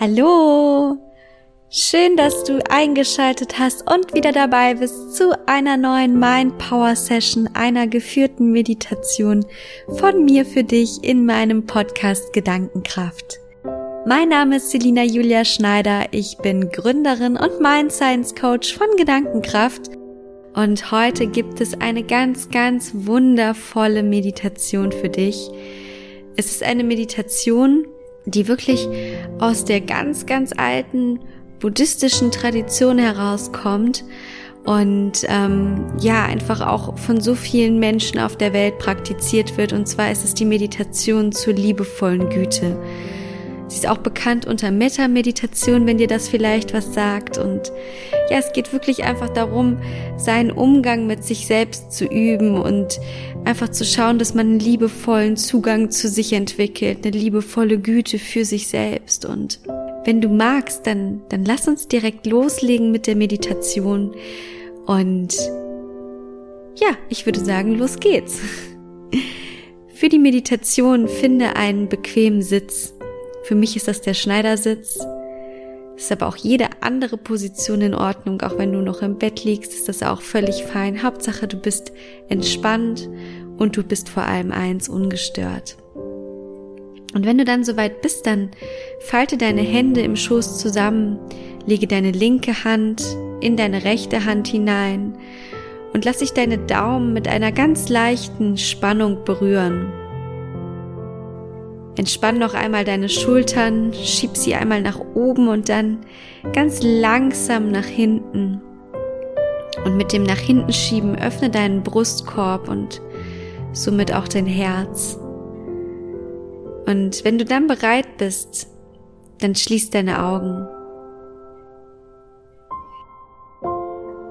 Hallo! Schön, dass du eingeschaltet hast und wieder dabei bist zu einer neuen Mind Power Session, einer geführten Meditation von mir für dich in meinem Podcast Gedankenkraft. Mein Name ist Selina Julia Schneider, ich bin Gründerin und Mind Science Coach von Gedankenkraft und heute gibt es eine ganz, ganz wundervolle Meditation für dich. Es ist eine Meditation, die wirklich aus der ganz, ganz alten buddhistischen Tradition herauskommt und ähm, ja einfach auch von so vielen Menschen auf der Welt praktiziert wird. Und zwar ist es die Meditation zur liebevollen Güte. Sie ist auch bekannt unter Metta-Meditation, wenn dir das vielleicht was sagt. Und ja, es geht wirklich einfach darum, seinen Umgang mit sich selbst zu üben und einfach zu schauen, dass man einen liebevollen Zugang zu sich entwickelt, eine liebevolle Güte für sich selbst. Und wenn du magst, dann, dann lass uns direkt loslegen mit der Meditation. Und ja, ich würde sagen, los geht's. Für die Meditation finde einen bequemen Sitz. Für mich ist das der Schneidersitz. Ist aber auch jede andere Position in Ordnung. Auch wenn du noch im Bett liegst, ist das auch völlig fein. Hauptsache, du bist entspannt und du bist vor allem eins ungestört. Und wenn du dann soweit bist, dann falte deine Hände im Schoß zusammen, lege deine linke Hand in deine rechte Hand hinein und lass dich deine Daumen mit einer ganz leichten Spannung berühren. Entspann noch einmal deine Schultern, schieb sie einmal nach oben und dann ganz langsam nach hinten. Und mit dem nach hinten schieben öffne deinen Brustkorb und somit auch dein Herz. Und wenn du dann bereit bist, dann schließ deine Augen.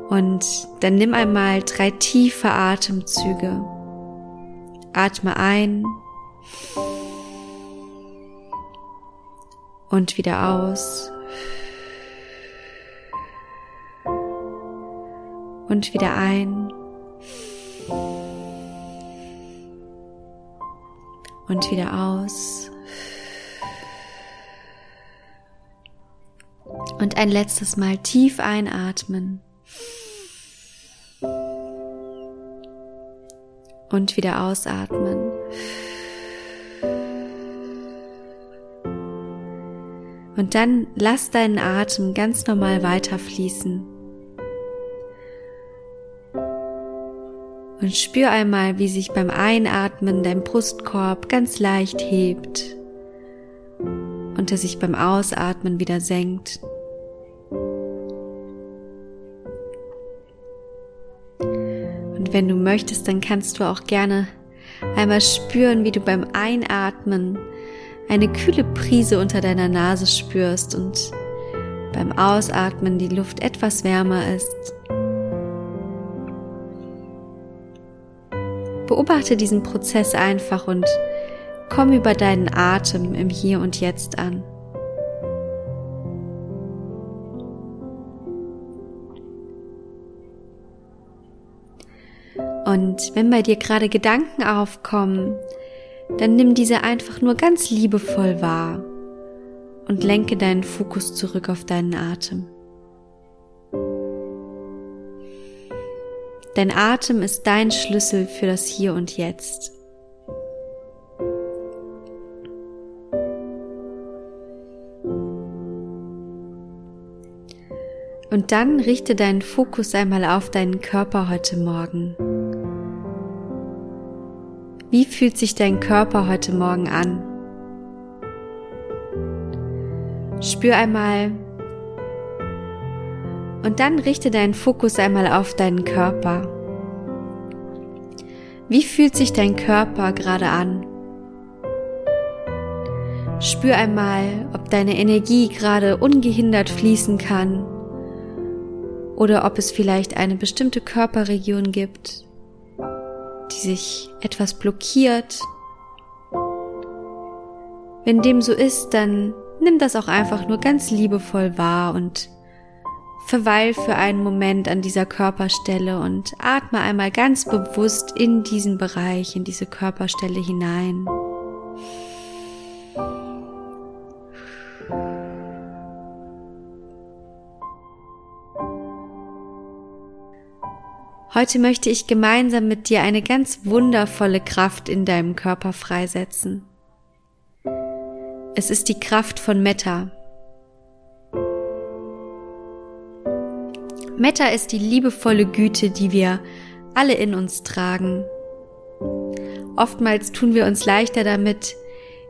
Und dann nimm einmal drei tiefe Atemzüge. Atme ein und wieder aus. Und wieder ein. Und wieder aus. Und ein letztes Mal tief einatmen. Und wieder ausatmen. Und dann lass deinen Atem ganz normal weiterfließen. Und spür einmal, wie sich beim Einatmen dein Brustkorb ganz leicht hebt und er sich beim Ausatmen wieder senkt. Und wenn du möchtest, dann kannst du auch gerne einmal spüren, wie du beim Einatmen eine kühle Prise unter deiner Nase spürst und beim Ausatmen die Luft etwas wärmer ist. Beobachte diesen Prozess einfach und komm über deinen Atem im Hier und Jetzt an. Und wenn bei dir gerade Gedanken aufkommen, dann nimm diese einfach nur ganz liebevoll wahr und lenke deinen Fokus zurück auf deinen Atem. Dein Atem ist dein Schlüssel für das Hier und Jetzt. Und dann richte deinen Fokus einmal auf deinen Körper heute Morgen. Wie fühlt sich dein Körper heute Morgen an? Spür einmal und dann richte deinen Fokus einmal auf deinen Körper. Wie fühlt sich dein Körper gerade an? Spür einmal, ob deine Energie gerade ungehindert fließen kann oder ob es vielleicht eine bestimmte Körperregion gibt, sich etwas blockiert. Wenn dem so ist, dann nimm das auch einfach nur ganz liebevoll wahr und verweil für einen Moment an dieser Körperstelle und atme einmal ganz bewusst in diesen Bereich, in diese Körperstelle hinein. Heute möchte ich gemeinsam mit dir eine ganz wundervolle Kraft in deinem Körper freisetzen. Es ist die Kraft von Metta. Metta ist die liebevolle Güte, die wir alle in uns tragen. Oftmals tun wir uns leichter damit,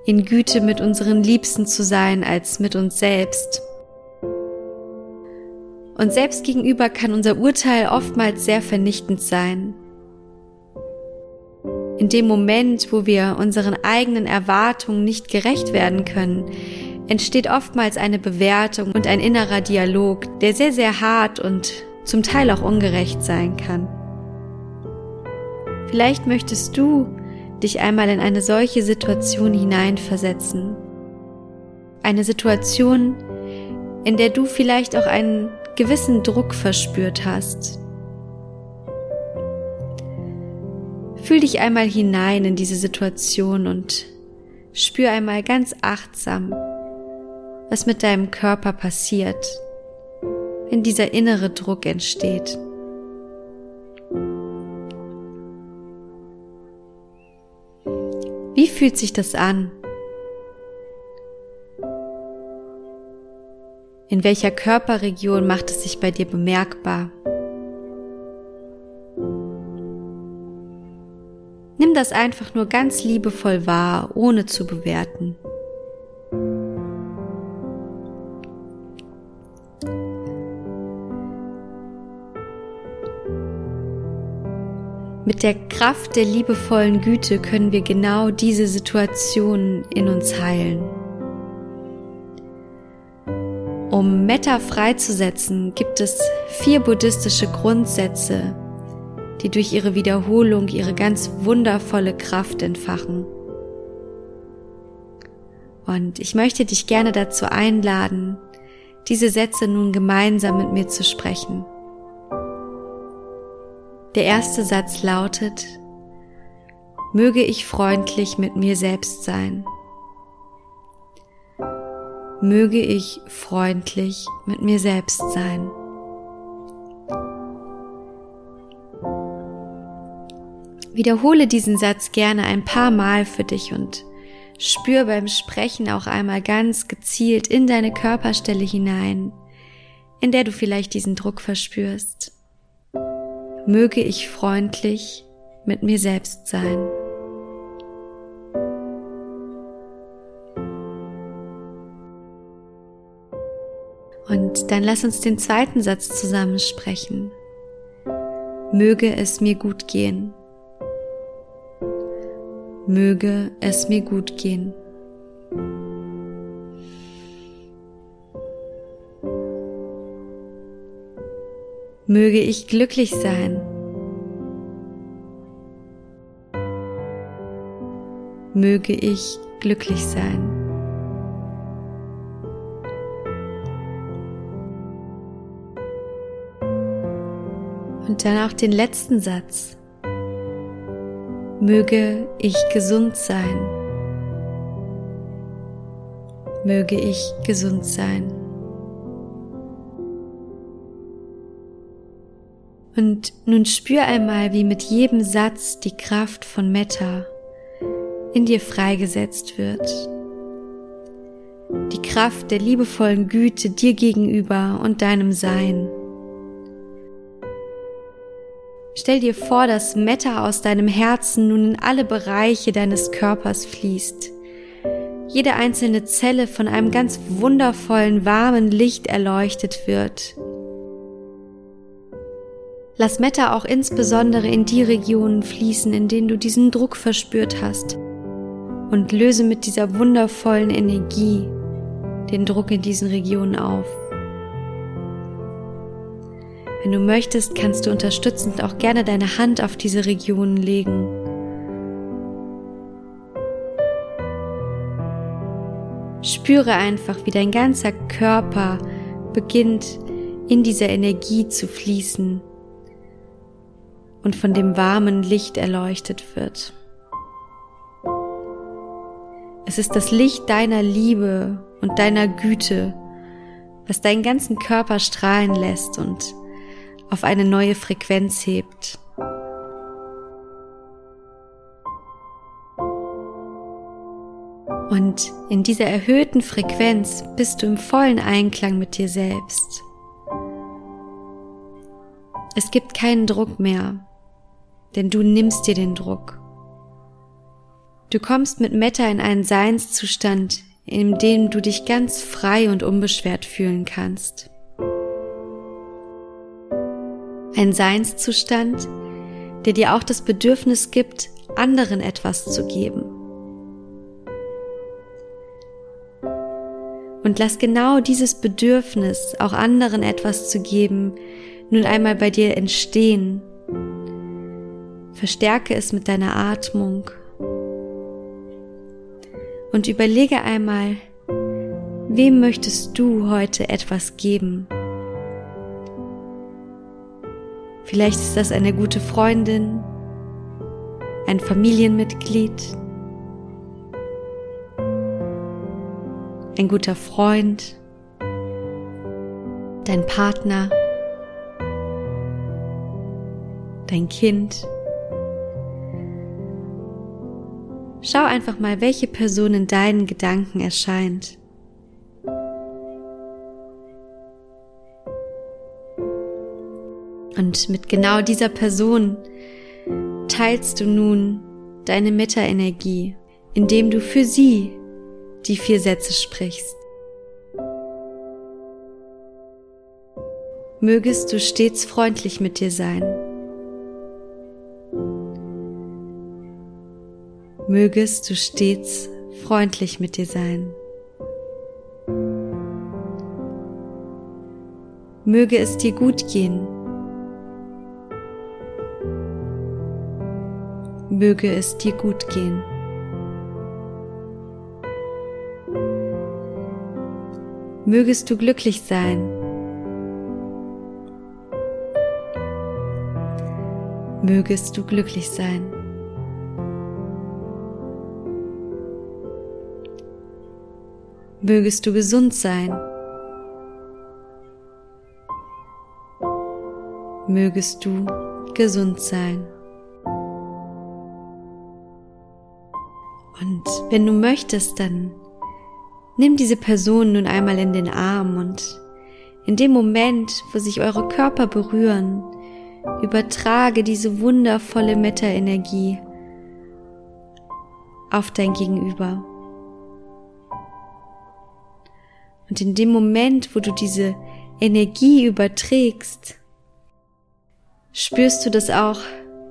in Güte mit unseren Liebsten zu sein, als mit uns selbst. Und selbst gegenüber kann unser Urteil oftmals sehr vernichtend sein. In dem Moment, wo wir unseren eigenen Erwartungen nicht gerecht werden können, entsteht oftmals eine Bewertung und ein innerer Dialog, der sehr, sehr hart und zum Teil auch ungerecht sein kann. Vielleicht möchtest du dich einmal in eine solche Situation hineinversetzen. Eine Situation, in der du vielleicht auch einen gewissen Druck verspürt hast. Fühl dich einmal hinein in diese Situation und spür einmal ganz achtsam, was mit deinem Körper passiert, wenn dieser innere Druck entsteht. Wie fühlt sich das an? In welcher Körperregion macht es sich bei dir bemerkbar? Nimm das einfach nur ganz liebevoll wahr, ohne zu bewerten. Mit der Kraft der liebevollen Güte können wir genau diese Situationen in uns heilen. Um Metta freizusetzen, gibt es vier buddhistische Grundsätze, die durch ihre Wiederholung ihre ganz wundervolle Kraft entfachen. Und ich möchte dich gerne dazu einladen, diese Sätze nun gemeinsam mit mir zu sprechen. Der erste Satz lautet, möge ich freundlich mit mir selbst sein möge ich freundlich mit mir selbst sein. Wiederhole diesen Satz gerne ein paar Mal für dich und spür beim Sprechen auch einmal ganz gezielt in deine Körperstelle hinein, in der du vielleicht diesen Druck verspürst. Möge ich freundlich mit mir selbst sein. Und dann lass uns den zweiten Satz zusammen sprechen. Möge es mir gut gehen. Möge es mir gut gehen. Möge ich glücklich sein. Möge ich glücklich sein. Und dann auch den letzten Satz. Möge ich gesund sein. Möge ich gesund sein. Und nun spür einmal, wie mit jedem Satz die Kraft von Metta in dir freigesetzt wird. Die Kraft der liebevollen Güte dir gegenüber und deinem Sein. Stell dir vor, dass Metta aus deinem Herzen nun in alle Bereiche deines Körpers fließt. Jede einzelne Zelle von einem ganz wundervollen, warmen Licht erleuchtet wird. Lass Metta auch insbesondere in die Regionen fließen, in denen du diesen Druck verspürt hast. Und löse mit dieser wundervollen Energie den Druck in diesen Regionen auf. Wenn du möchtest, kannst du unterstützend auch gerne deine Hand auf diese Regionen legen. Spüre einfach, wie dein ganzer Körper beginnt in dieser Energie zu fließen und von dem warmen Licht erleuchtet wird. Es ist das Licht deiner Liebe und deiner Güte, was deinen ganzen Körper strahlen lässt und auf eine neue Frequenz hebt. Und in dieser erhöhten Frequenz bist du im vollen Einklang mit dir selbst. Es gibt keinen Druck mehr, denn du nimmst dir den Druck. Du kommst mit Metta in einen Seinszustand, in dem du dich ganz frei und unbeschwert fühlen kannst. Ein Seinszustand, der dir auch das Bedürfnis gibt, anderen etwas zu geben. Und lass genau dieses Bedürfnis, auch anderen etwas zu geben, nun einmal bei dir entstehen. Verstärke es mit deiner Atmung und überlege einmal, wem möchtest du heute etwas geben? Vielleicht ist das eine gute Freundin, ein Familienmitglied, ein guter Freund, dein Partner, dein Kind. Schau einfach mal, welche Person in deinen Gedanken erscheint. Und mit genau dieser Person teilst du nun deine Meta-Energie, indem du für sie die vier Sätze sprichst. Mögest du stets freundlich mit dir sein. Mögest du stets freundlich mit dir sein. Möge es dir gut gehen. Möge es dir gut gehen. Mögest du glücklich sein. Mögest du glücklich sein. Mögest du gesund sein. Mögest du gesund sein. Und wenn du möchtest, dann nimm diese Person nun einmal in den Arm und in dem Moment, wo sich eure Körper berühren, übertrage diese wundervolle Meta-Energie auf dein Gegenüber. Und in dem Moment, wo du diese Energie überträgst, spürst du das auch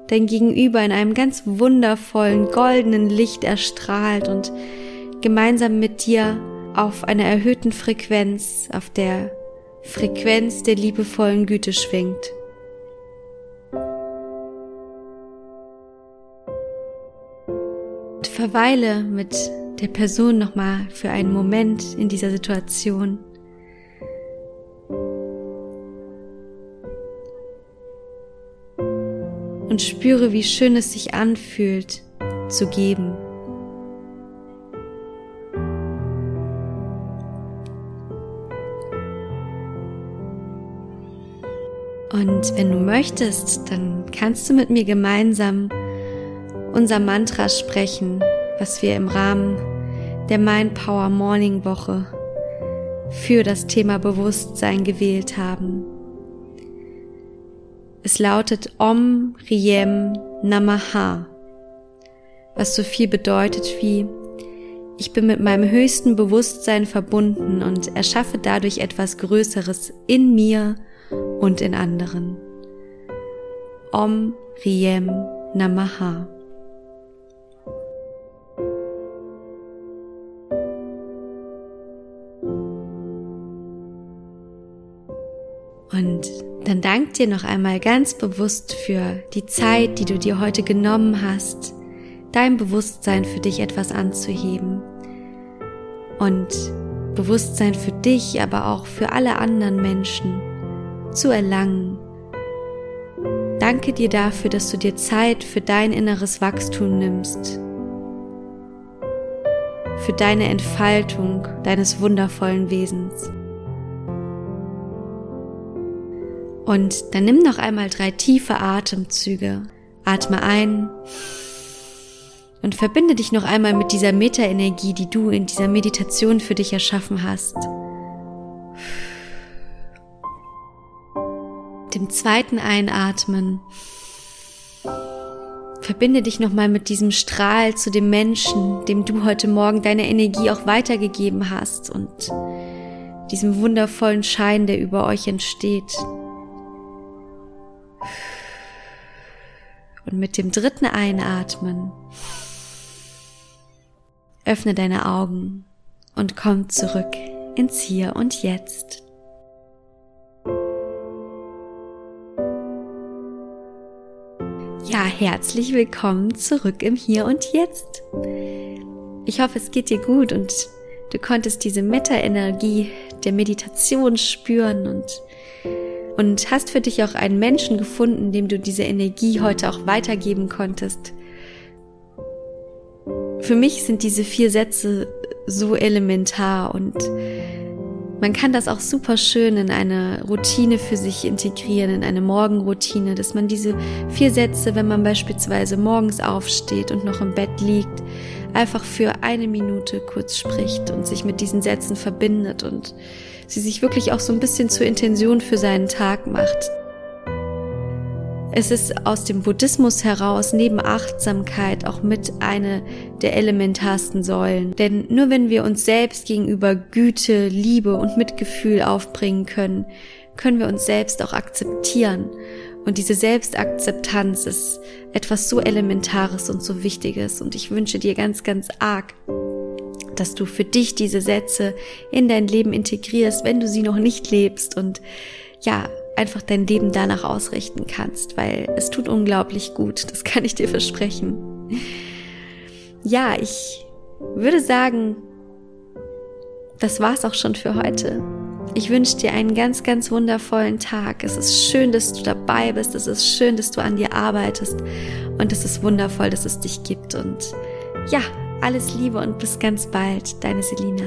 dein Gegenüber in einem ganz wundervollen goldenen Licht erstrahlt und gemeinsam mit dir auf einer erhöhten Frequenz, auf der Frequenz der liebevollen Güte schwingt. Und verweile mit der Person nochmal für einen Moment in dieser Situation. Und spüre, wie schön es sich anfühlt, zu geben. Und wenn du möchtest, dann kannst du mit mir gemeinsam unser Mantra sprechen, was wir im Rahmen der Mind Power Morning Woche für das Thema Bewusstsein gewählt haben. Es lautet Om Riem Namaha, was so viel bedeutet wie ich bin mit meinem höchsten Bewusstsein verbunden und erschaffe dadurch etwas Größeres in mir und in anderen. Om Riem Namaha. Dann dank dir noch einmal ganz bewusst für die Zeit, die du dir heute genommen hast, dein Bewusstsein für dich etwas anzuheben. Und Bewusstsein für dich, aber auch für alle anderen Menschen zu erlangen. Danke dir dafür, dass du dir Zeit für dein inneres Wachstum nimmst, für deine Entfaltung deines wundervollen Wesens. Und dann nimm noch einmal drei tiefe Atemzüge. Atme ein Und verbinde dich noch einmal mit dieser Meta-Energie, die du in dieser Meditation für dich erschaffen hast. Dem zweiten Einatmen. Verbinde dich nochmal mit diesem Strahl zu dem Menschen, dem du heute Morgen deine Energie auch weitergegeben hast und diesem wundervollen Schein, der über euch entsteht. Und mit dem dritten Einatmen öffne deine Augen und komm zurück ins Hier und Jetzt. Ja, herzlich willkommen zurück im Hier und Jetzt. Ich hoffe, es geht dir gut und du konntest diese Meta-Energie der Meditation spüren und und hast für dich auch einen Menschen gefunden, dem du diese Energie heute auch weitergeben konntest. Für mich sind diese vier Sätze so elementar und man kann das auch super schön in eine Routine für sich integrieren, in eine Morgenroutine, dass man diese vier Sätze, wenn man beispielsweise morgens aufsteht und noch im Bett liegt, einfach für eine Minute kurz spricht und sich mit diesen Sätzen verbindet und sie sich wirklich auch so ein bisschen zur Intention für seinen Tag macht. Es ist aus dem Buddhismus heraus neben Achtsamkeit auch mit eine der elementarsten Säulen. Denn nur wenn wir uns selbst gegenüber Güte, Liebe und Mitgefühl aufbringen können, können wir uns selbst auch akzeptieren. Und diese Selbstakzeptanz ist etwas so Elementares und so Wichtiges. Und ich wünsche dir ganz, ganz arg, dass du für dich diese Sätze in dein Leben integrierst, wenn du sie noch nicht lebst und ja, einfach dein Leben danach ausrichten kannst, weil es tut unglaublich gut, das kann ich dir versprechen. Ja, ich würde sagen, das war's auch schon für heute. Ich wünsche dir einen ganz, ganz wundervollen Tag. Es ist schön, dass du dabei bist. Es ist schön, dass du an dir arbeitest. Und es ist wundervoll, dass es dich gibt. Und ja, alles Liebe und bis ganz bald, deine Selina.